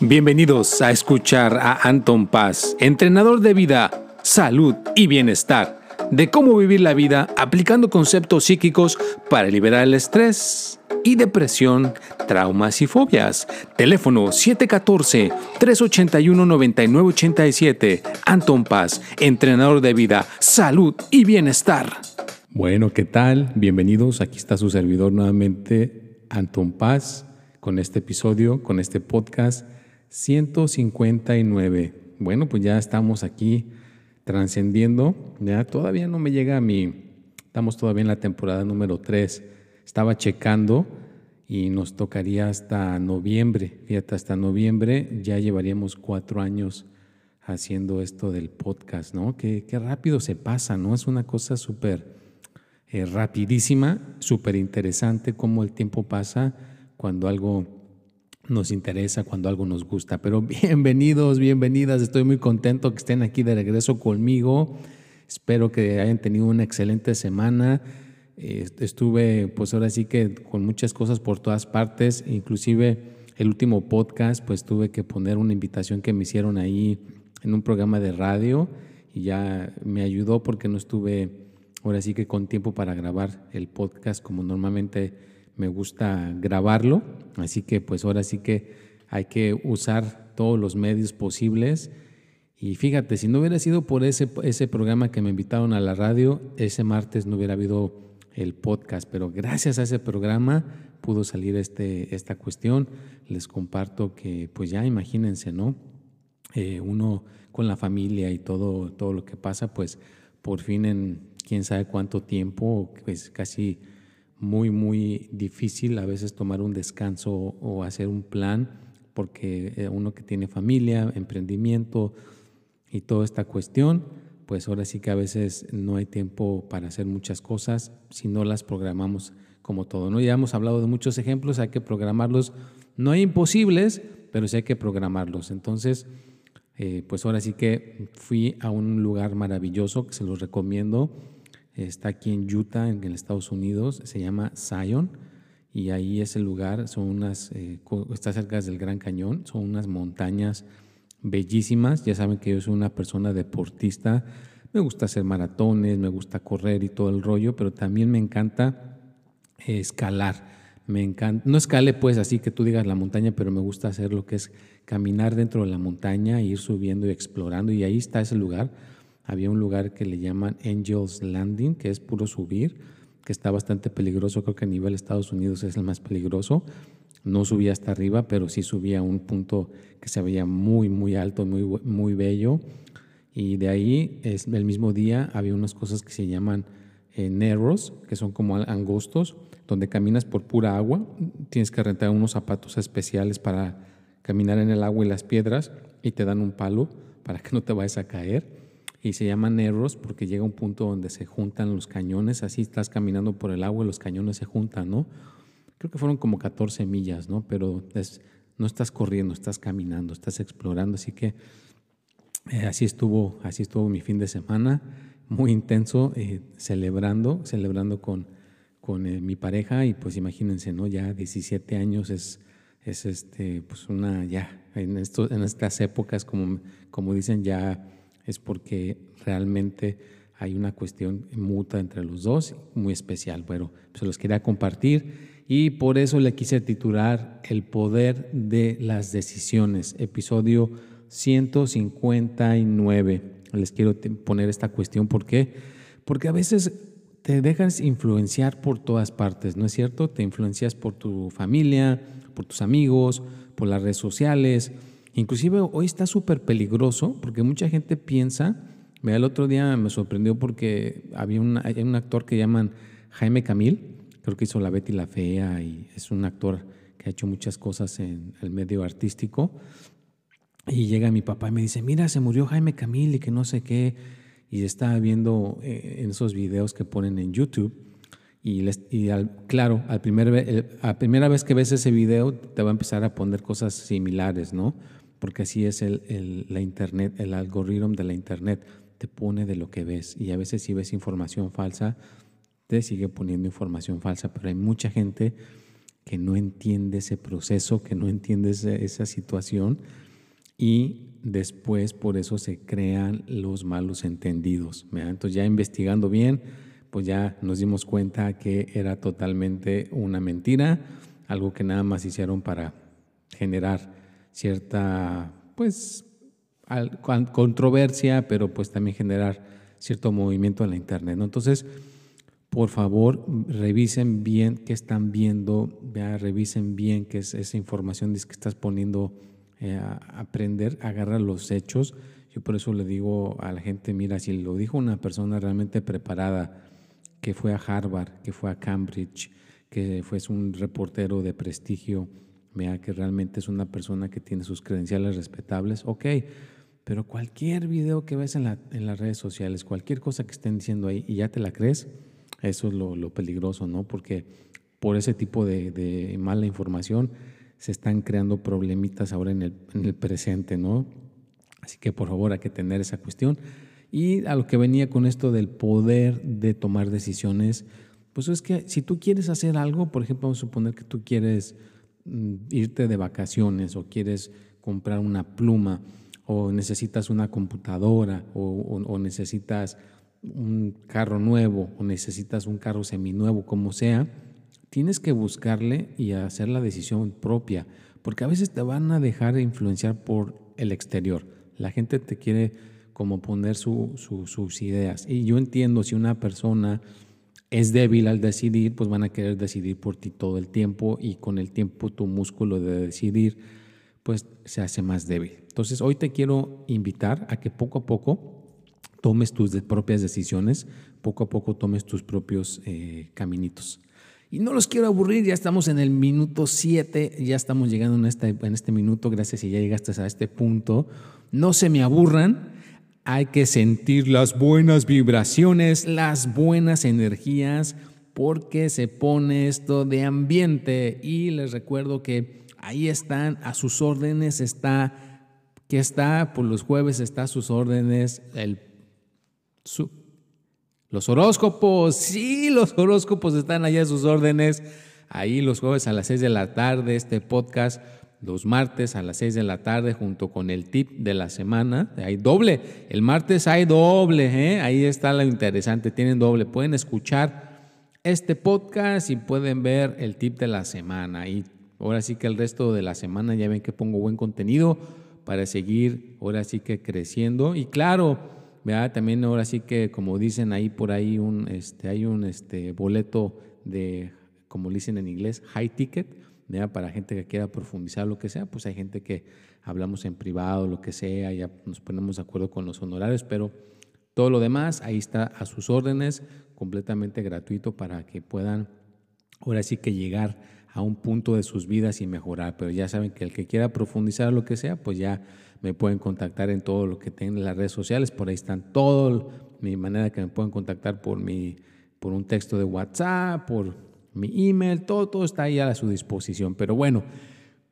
Bienvenidos a escuchar a Anton Paz, entrenador de vida, salud y bienestar, de cómo vivir la vida aplicando conceptos psíquicos para liberar el estrés y depresión, traumas y fobias. Teléfono 714-381-9987. Anton Paz, entrenador de vida, salud y bienestar. Bueno, ¿qué tal? Bienvenidos. Aquí está su servidor nuevamente, Anton Paz, con este episodio, con este podcast 159. Bueno, pues ya estamos aquí trascendiendo. Ya todavía no me llega a mi. Estamos todavía en la temporada número 3. Estaba checando y nos tocaría hasta noviembre. Fíjate, hasta noviembre ya llevaríamos cuatro años haciendo esto del podcast, ¿no? Qué, qué rápido se pasa, ¿no? Es una cosa súper eh, rapidísima, súper interesante cómo el tiempo pasa cuando algo nos interesa, cuando algo nos gusta. Pero bienvenidos, bienvenidas, estoy muy contento que estén aquí de regreso conmigo. Espero que hayan tenido una excelente semana. Estuve, pues ahora sí que con muchas cosas por todas partes, inclusive el último podcast, pues tuve que poner una invitación que me hicieron ahí en un programa de radio y ya me ayudó porque no estuve ahora sí que con tiempo para grabar el podcast como normalmente me gusta grabarlo, así que pues ahora sí que hay que usar todos los medios posibles. Y fíjate, si no hubiera sido por ese, ese programa que me invitaron a la radio, ese martes no hubiera habido el podcast, pero gracias a ese programa pudo salir este, esta cuestión. Les comparto que, pues ya imagínense, ¿no? Eh, uno con la familia y todo, todo lo que pasa, pues por fin en quién sabe cuánto tiempo, pues casi muy, muy difícil a veces tomar un descanso o hacer un plan, porque eh, uno que tiene familia, emprendimiento y toda esta cuestión, pues ahora sí que a veces no hay tiempo para hacer muchas cosas si no las programamos como todo. ¿no? Ya hemos hablado de muchos ejemplos, hay que programarlos. No hay imposibles, pero sí hay que programarlos. Entonces, eh, pues ahora sí que fui a un lugar maravilloso que se los recomiendo está aquí en Utah, en Estados Unidos, se llama Zion, y ahí es el lugar, son unas, eh, está cerca del Gran Cañón, son unas montañas bellísimas, ya saben que yo soy una persona deportista, me gusta hacer maratones, me gusta correr y todo el rollo, pero también me encanta escalar, me encanta, no escale pues así que tú digas la montaña, pero me gusta hacer lo que es caminar dentro de la montaña, ir subiendo y explorando, y ahí está ese lugar había un lugar que le llaman Angels Landing, que es puro subir, que está bastante peligroso. Creo que a nivel Estados Unidos es el más peligroso. No subía hasta arriba, pero sí subía a un punto que se veía muy, muy alto, muy, muy bello. Y de ahí, es, el mismo día, había unas cosas que se llaman eh, narrows, que son como angostos, donde caminas por pura agua. Tienes que rentar unos zapatos especiales para caminar en el agua y las piedras y te dan un palo para que no te vayas a caer y se llaman erros porque llega un punto donde se juntan los cañones, así estás caminando por el agua y los cañones se juntan, ¿no? Creo que fueron como 14 millas, ¿no? Pero no estás corriendo, estás caminando, estás explorando, así que eh, así estuvo, así estuvo mi fin de semana, muy intenso, eh, celebrando, celebrando con, con eh, mi pareja y pues imagínense, ¿no? Ya 17 años es, es este, pues una, ya, en, esto, en estas épocas, como, como dicen, ya es porque realmente hay una cuestión mutua entre los dos, muy especial. Bueno, se los quería compartir y por eso le quise titular El poder de las decisiones, episodio 159. Les quiero poner esta cuestión, ¿por qué? Porque a veces te dejas influenciar por todas partes, ¿no es cierto? Te influencias por tu familia, por tus amigos, por las redes sociales, Inclusive hoy está súper peligroso porque mucha gente piensa, el otro día me sorprendió porque había un, actor que llaman Jaime Camil, creo que hizo La Betty la Fea y es un actor que ha hecho muchas cosas en el medio artístico. Y llega mi papá y me dice, mira, se murió Jaime Camil y que no sé qué. Y estaba viendo eh, en esos videos que ponen en YouTube. Y, y claro, al primer, a primera vez que ves ese video te va a empezar a poner cosas similares, ¿no? Porque así es el, la Internet, el algoritmo de la Internet, te pone de lo que ves. Y a veces si ves información falsa, te sigue poniendo información falsa, pero hay mucha gente que no entiende ese proceso, que no entiende esa, situación. Y después por eso se crean los malos entendidos. Entonces ya investigando bien, pues ya nos dimos cuenta que era totalmente una mentira, algo que nada más hicieron para generar cierta, pues, controversia, pero pues también generar cierto movimiento en la Internet. Entonces, por favor, revisen bien qué están viendo, vea, revisen bien qué es esa información que estás poniendo eh, a aprender, agarra los hechos. Yo por eso le digo a la gente, mira, si lo dijo una persona realmente preparada, que fue a Harvard, que fue a Cambridge, que fue un reportero de prestigio, vea que realmente es una persona que tiene sus credenciales respetables, ok, pero cualquier video que ves en, la, en las redes sociales, cualquier cosa que estén diciendo ahí y ya te la crees, eso es lo, peligroso, ¿no? Porque por ese tipo de, mala información se están creando problemitas ahora en el, en el presente, ¿no? Así que por favor hay que tener esa cuestión. Y a lo que venía con esto del poder de tomar decisiones, pues es que si tú quieres hacer algo, por ejemplo, vamos a suponer que tú quieres irte de vacaciones o quieres comprar una pluma o necesitas una computadora o necesitas un carro nuevo o necesitas un carro seminuevo, como sea, tienes que buscarle y hacer la decisión propia, porque a veces te van a dejar influenciar por el exterior. La gente te quiere como poner sus ideas. Y yo entiendo si una persona es débil al decidir, pues van a querer decidir por ti todo el tiempo y con el tiempo tu músculo de decidir pues se hace más débil. Entonces hoy te quiero invitar a que poco a poco tomes tus propias decisiones, poco a poco tomes tus propios eh, caminitos. Y no los quiero aburrir, ya estamos en el minuto 7, ya estamos llegando en este, minuto, gracias si ya llegaste a este punto. No se me aburran, hay que sentir las buenas vibraciones, las buenas energías, porque se pone esto de ambiente. Y les recuerdo que ahí están, a sus órdenes está, que está por los jueves, está a sus órdenes el los horóscopos, sí, los horóscopos están allá a sus órdenes. Ahí los jueves a las 6 de la tarde, este podcast, los martes a las 6 de la tarde, junto con el tip de la semana. Hay doble, el martes hay doble, ¿eh? ahí está lo interesante, tienen doble. Pueden escuchar este podcast y pueden ver el tip de la semana. Y ahora sí que el resto de la semana ya ven que pongo buen contenido para seguir, ahora sí que creciendo. Y claro, también ahora sí que, como dicen ahí por ahí, un, este, hay un este, boleto de, como dicen en inglés, high ticket, para gente que quiera profundizar lo que sea, pues hay gente que hablamos en privado, lo que sea, ya nos ponemos de acuerdo con los honorarios, pero todo lo demás ahí está a sus órdenes, completamente gratuito para que puedan ahora sí que llegar a un punto de sus vidas y mejorar. Pero ya saben que el que quiera profundizar lo que sea, pues ya me pueden contactar en todo lo que tengan en las redes sociales, por ahí están todo, mi manera que me pueden contactar por, mi, por un texto de WhatsApp, por mi email, todo, todo está ahí a su disposición. Pero bueno,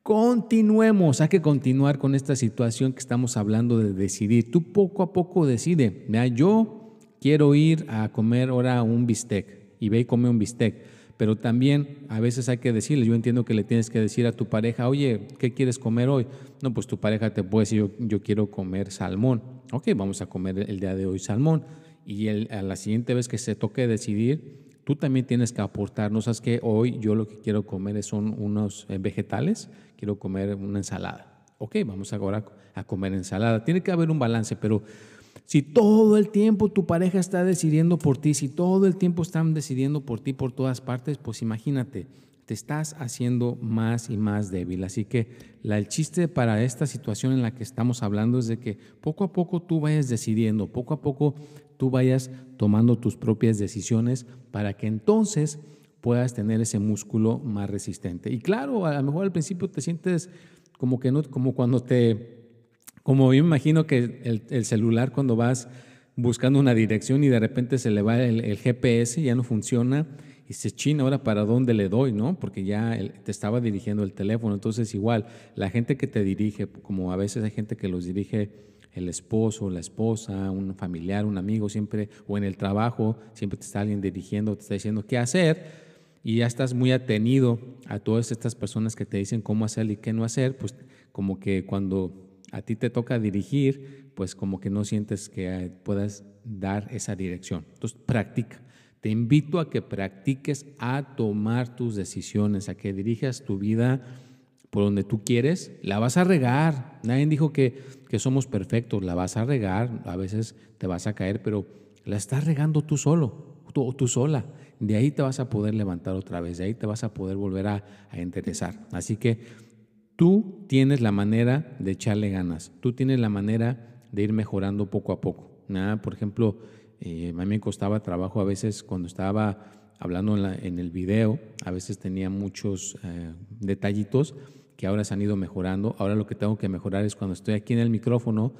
continuemos, hay que continuar con esta situación que estamos hablando de decidir. Tú poco a poco decide, yo quiero ir a comer ahora un bistec y ve y come un bistec pero también a veces hay que decirle, yo entiendo que le tienes que decir a tu pareja, oye, ¿qué quieres comer hoy? No, pues tu pareja te puede decir, yo, quiero comer salmón. Ok, vamos a comer el día de hoy salmón. Y a la siguiente vez que se toque decidir, tú también tienes que aportar, no sabes que hoy yo lo que quiero comer son unos eh, vegetales, quiero comer una ensalada. Ok, vamos ahora a comer ensalada. Tiene que haber un balance, pero si todo el tiempo tu pareja está decidiendo por ti, si todo el tiempo están decidiendo por ti por todas partes, pues imagínate, te estás haciendo más y más débil. Así que el chiste para esta situación en la que estamos hablando es de que poco a poco tú vayas decidiendo, poco a poco tú vayas tomando tus propias decisiones para que entonces puedas tener ese músculo más resistente. Y claro, a lo mejor al principio te sientes como que no, como cuando te como yo me imagino que el, celular cuando vas buscando una dirección y de repente se le va el, GPS, ya no funciona y se china ahora para dónde le doy, ¿no? Porque ya te estaba dirigiendo el teléfono. Entonces igual, la gente que te dirige, como a veces hay gente que los dirige el esposo, la esposa, un familiar, un amigo, siempre, o en el trabajo, siempre te está alguien dirigiendo, te está diciendo qué hacer. y ya estás muy atenido a todas estas personas que te dicen cómo hacer y qué no hacer, pues como que cuando a ti te toca dirigir, pues como que no sientes que puedas dar esa dirección. Entonces, practica. Te invito a que practiques a tomar tus decisiones, a que dirijas tu vida por donde tú quieres. La vas a regar. Nadie dijo que, que somos perfectos. La vas a regar. A veces te vas a caer, pero la estás regando tú solo, tú, tú sola. De ahí te vas a poder levantar otra vez. De ahí te vas a poder volver a, interesar. Así que tú tienes la manera de echarle ganas. Tú tienes la manera de ir mejorando poco a poco. Por ejemplo, eh, a mí me costaba trabajo a veces cuando estaba hablando en, el video, a veces tenía muchos eh, detallitos que ahora se han ido mejorando. Ahora lo que tengo que mejorar es cuando estoy aquí en el micrófono,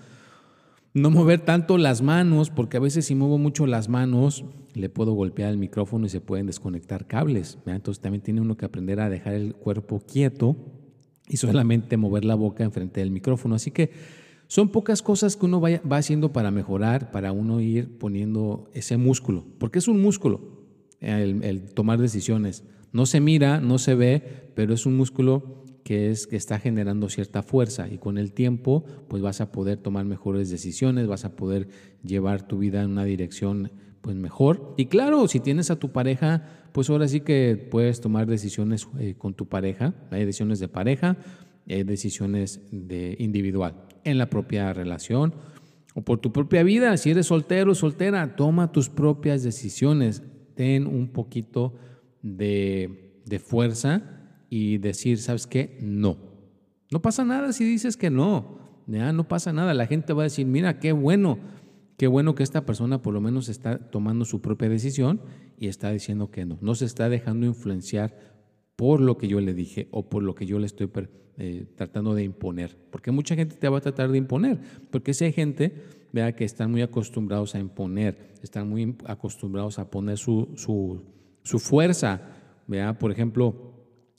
no mover tanto las manos, porque a veces si muevo mucho las manos, le puedo golpear el micrófono y se pueden desconectar cables. Entonces también tiene uno que aprender a dejar el cuerpo quieto y solamente mover la boca enfrente del micrófono. Así que son pocas cosas que uno va, haciendo para mejorar, para uno ir poniendo ese músculo, porque es un músculo el, tomar decisiones. No se mira, no se ve, pero es un músculo que es que está generando cierta fuerza y con el tiempo pues vas a poder tomar mejores decisiones, vas a poder llevar tu vida en una dirección pues mejor. Y claro, si tienes a tu pareja, pues ahora sí que puedes tomar decisiones eh, con tu pareja, hay decisiones de pareja, hay decisiones de individual en la propia relación o por tu propia vida. Si eres soltero o soltera, toma tus propias decisiones. Ten un poquito de, de fuerza y decir, ¿sabes qué? No. No pasa nada si dices que no. Ya, no pasa nada. La gente va a decir, mira, qué bueno, qué bueno que esta persona por lo menos está tomando su propia decisión y está diciendo que no. No se está dejando influenciar por lo que yo le dije o por lo que yo le estoy eh, tratando de imponer. Porque mucha gente te va a tratar de imponer, porque si hay gente vea que están muy acostumbrados a imponer, están muy acostumbrados a poner su, su, su fuerza. Vea, por ejemplo,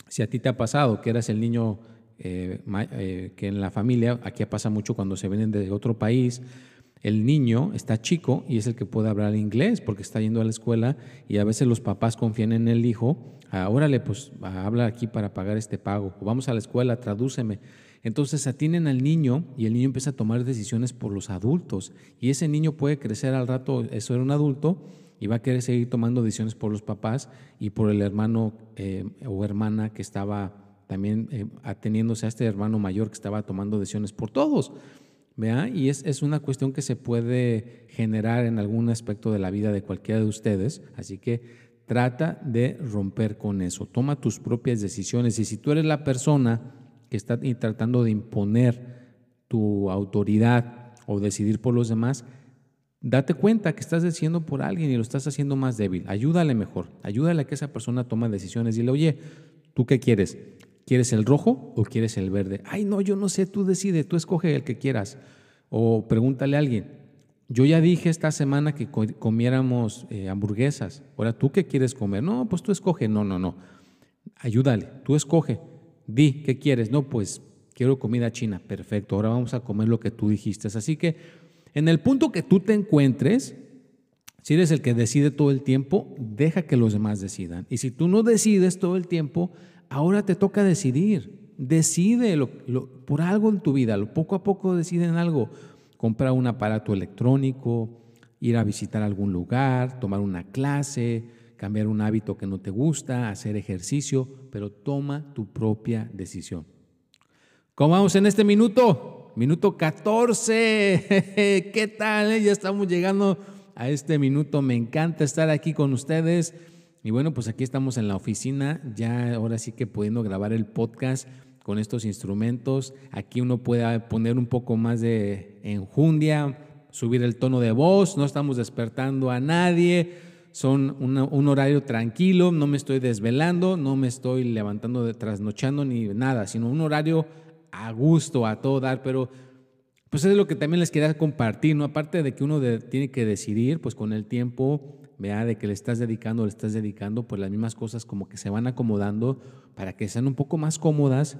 si a ti te ha pasado que eras el niño eh, eh, que en la familia, aquí pasa mucho cuando se vienen de otro país, el niño está chico y es el que puede hablar inglés porque está yendo a la escuela y a veces los papás confían en el hijo Ah, órale, pues habla aquí para pagar este pago, o vamos a la escuela, tradúceme. Entonces atienden al niño y el niño empieza a tomar decisiones por los adultos y ese niño puede crecer al rato, eso era un adulto, y va a querer seguir tomando decisiones por los papás y por el hermano eh, o hermana que estaba también eh, ateniéndose a este hermano mayor que estaba tomando decisiones por todos. ¿Vea? Y es, es, una cuestión que se puede generar en algún aspecto de la vida de cualquiera de ustedes. Así que Trata de romper con eso. Toma tus propias decisiones. Y si tú eres la persona que está tratando de imponer tu autoridad o decidir por los demás, date cuenta que estás decidiendo por alguien y lo estás haciendo más débil. Ayúdale mejor. Ayúdale a que esa persona tome decisiones. Dile, oye, ¿tú qué quieres? ¿Quieres el rojo o quieres el verde? Ay, no, yo no sé, tú decide, tú escoge el que quieras. O pregúntale a alguien, yo ya dije esta semana que comiéramos eh, hamburguesas. Ahora, ¿tú qué quieres comer? No, pues tú escoge. No, no, no. Ayúdale, tú escoge. Di, ¿qué quieres? No, pues quiero comida china. Perfecto, ahora vamos a comer lo que tú dijiste. Así que en el punto que tú te encuentres, si eres el que decide todo el tiempo, deja que los demás decidan. Y si tú no decides todo el tiempo, ahora te toca decidir. Decide por algo en tu vida, poco a poco deciden algo comprar un aparato electrónico, ir a visitar algún lugar, tomar una clase, cambiar un hábito que no te gusta, hacer ejercicio, pero toma tu propia decisión. ¿Cómo vamos en este minuto? Minuto 14. ¿Qué tal? Ya estamos llegando a este minuto. Me encanta estar aquí con ustedes. Y bueno, pues aquí estamos en la oficina, ya ahora sí que pudiendo grabar el podcast con estos instrumentos. Aquí uno puede poner un poco más de enjundia, subir el tono de voz, no estamos despertando a nadie, son un horario tranquilo, no me estoy desvelando, no me estoy levantando trasnochando ni nada, sino un horario a gusto, a todo dar, pero pues es lo que también les quería compartir, ¿no? Aparte de que uno tiene que decidir, pues con el tiempo, vea, de que le estás dedicando, le estás dedicando, pues las mismas cosas como que se van acomodando para que sean un poco más cómodas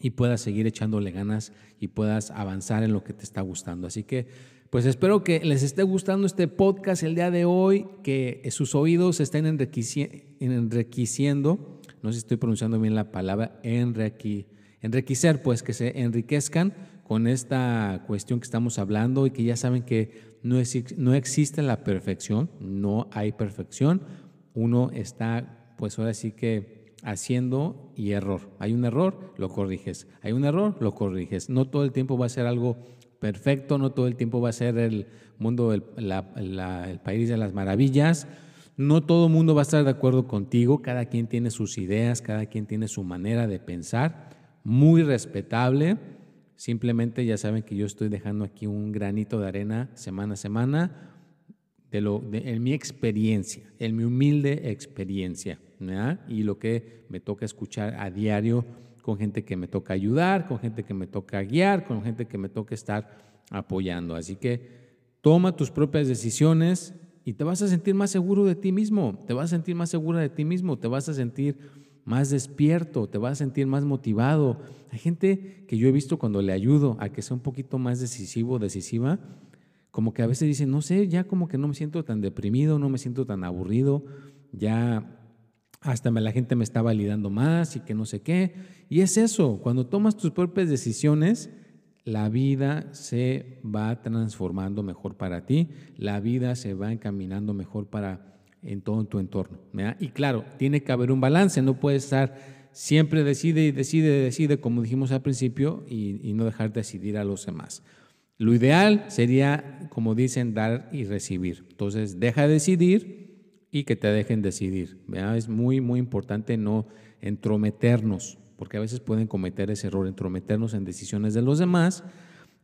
y puedas seguir echándole ganas y puedas avanzar en lo que te está gustando. Así que, pues espero que les esté gustando este podcast el día de hoy, que sus oídos estén enriqueciendo, no sé si estoy pronunciando bien la palabra, enriquecer, pues que se enriquezcan con esta cuestión que estamos hablando y que ya saben que no, no existe la perfección, no hay perfección, uno está, pues ahora sí que haciendo y error. Hay un error, lo corriges. Hay un error, lo corriges. No todo el tiempo va a ser algo perfecto, no todo el tiempo va a ser el mundo, el, el país de las maravillas. No todo el mundo va a estar de acuerdo contigo, cada quien tiene sus ideas, cada quien tiene su manera de pensar, muy respetable. Simplemente ya saben que yo estoy dejando aquí un granito de arena semana a semana de lo, en mi experiencia, en mi humilde experiencia y lo que me toca escuchar a diario con gente que me toca ayudar, con gente que me toca guiar, con gente que me toca estar apoyando. Así que toma tus propias decisiones y te vas a sentir más seguro de ti mismo, te vas a sentir más segura de ti mismo, te vas a sentir más despierto, te vas a sentir más motivado. Hay gente que yo he visto cuando le ayudo a que sea un poquito más decisivo, decisiva, como que a veces dicen, no sé, ya como que no me siento tan deprimido, no me siento tan aburrido, ya hasta la gente me está validando más y que no sé qué. Y es eso, cuando tomas tus propias decisiones, la vida se va transformando mejor para ti, la vida se va encaminando mejor para en todo tu entorno. Y claro, tiene que haber un balance, no puede estar siempre decide y decide, decide, como dijimos al principio, y, y no dejar decidir a los demás. Lo ideal sería, como dicen, dar y recibir. Entonces, deja de decidir y que te dejen decidir. Es muy, muy importante no entrometernos, porque a veces pueden cometer ese error, entrometernos en decisiones de los demás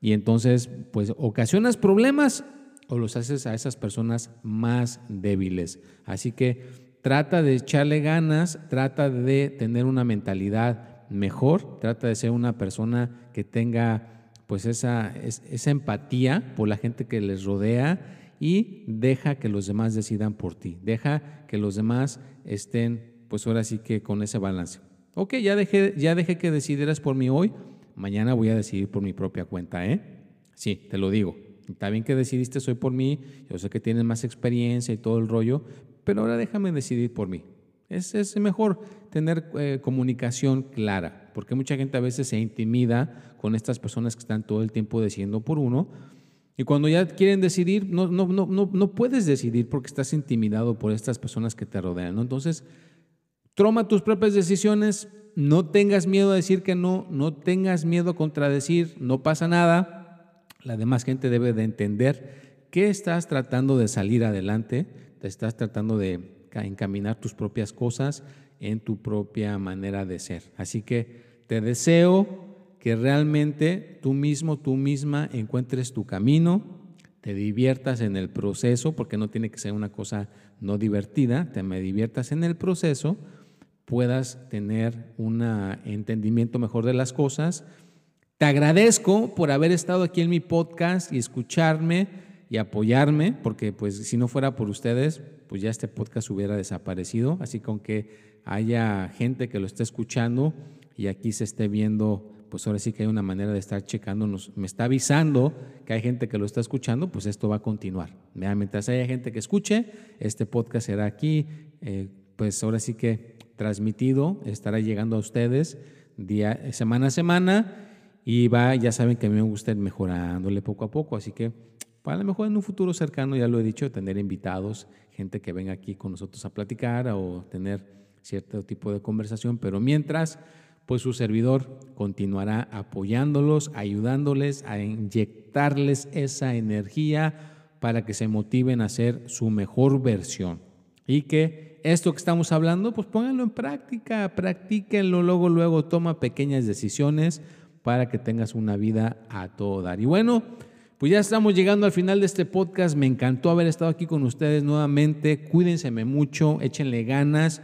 y entonces pues ocasionas problemas o los haces a esas personas más débiles. Así que trata de echarle ganas, trata de tener una mentalidad mejor, trata de ser una persona que tenga pues esa, esa empatía por la gente que les rodea y deja que los demás decidan por ti. Deja que los demás estén, pues ahora sí que con ese balance. Ok, ya dejé, ya dejé que decidieras por mí hoy, mañana voy a decidir por mi propia cuenta, ¿eh? Sí, te lo digo. Está bien que decidiste hoy por mí, yo sé que tienes más experiencia y todo el rollo, pero ahora déjame decidir por mí. Es, es mejor tener eh, comunicación clara, porque mucha gente a veces se intimida con estas personas que están todo el tiempo decidiendo por uno, y cuando ya quieren decidir, no, no, no, no, puedes decidir porque estás intimidado por estas personas que te rodean. Entonces, toma tus propias decisiones, no tengas miedo a decir que no, no tengas miedo a contradecir, no pasa nada. La demás gente debe de entender que estás tratando de salir adelante, te estás tratando de encaminar tus propias cosas en tu propia manera de ser. Así que te deseo que realmente tú mismo, tú misma encuentres tu camino, te diviertas en el proceso, porque no tiene que ser una cosa no divertida, te me diviertas en el proceso, puedas tener un entendimiento mejor de las cosas. Te agradezco por haber estado aquí en mi podcast y escucharme y apoyarme, porque pues si no fuera por ustedes, pues ya este podcast hubiera desaparecido, así con que haya gente que lo esté escuchando y aquí se esté viendo pues ahora sí que hay una manera de estar checándonos. Me está avisando que hay gente que lo está escuchando, pues esto va a continuar. Mientras haya gente que escuche, este podcast será aquí, eh, pues ahora sí que transmitido, estará llegando a ustedes día, semana a semana y va, ya saben que a mí me gusta ir mejorándole poco a poco, así que para lo mejor en un futuro cercano, ya lo he dicho, tener invitados, gente que venga aquí con nosotros a platicar o tener cierto tipo de conversación, pero mientras pues su servidor continuará apoyándolos, ayudándoles a inyectarles esa energía para que se motiven a ser su mejor versión. Y que esto que estamos hablando, pues pónganlo en práctica, practíquenlo, luego, luego toma pequeñas decisiones para que tengas una vida a todo dar. Y bueno, pues ya estamos llegando al final de este podcast. Me encantó haber estado aquí con ustedes nuevamente. Cuídense mucho, échenle ganas.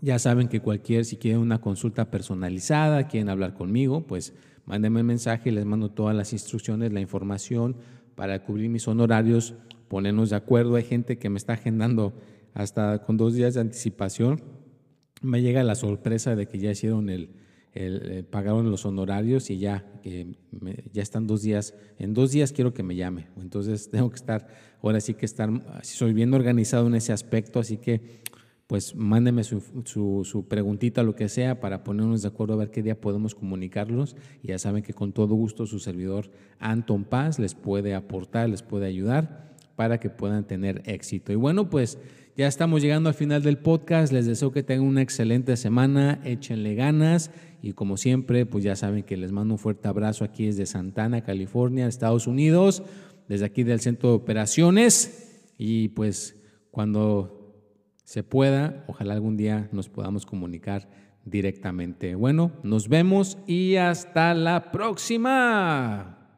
Ya saben que cualquier, si quieren una consulta personalizada, quieren hablar conmigo, pues mándenme un mensaje, les mando todas las instrucciones, la información para cubrir mis honorarios, ponernos de acuerdo. Hay gente que me está agendando hasta con dos días de anticipación. Me llega la sorpresa de que ya hicieron el, el, pagaron los honorarios y ya, que ya están dos días, en dos días quiero que me llame. Entonces tengo que estar, ahora sí que estar, soy bien organizado en ese aspecto, así que pues mándeme su, su, preguntita, lo que sea, para ponernos de acuerdo a ver qué día podemos comunicarlos. Ya saben que con todo gusto su servidor Anton Paz les puede aportar, les puede ayudar para que puedan tener éxito. Y bueno, pues ya estamos llegando al final del podcast. Les deseo que tengan una excelente semana, échenle ganas y como siempre, pues ya saben que les mando un fuerte abrazo aquí desde Santana, California, Estados Unidos, desde aquí del Centro de Operaciones y pues cuando se pueda, ojalá algún día nos podamos comunicar directamente. Bueno, nos vemos y hasta la próxima.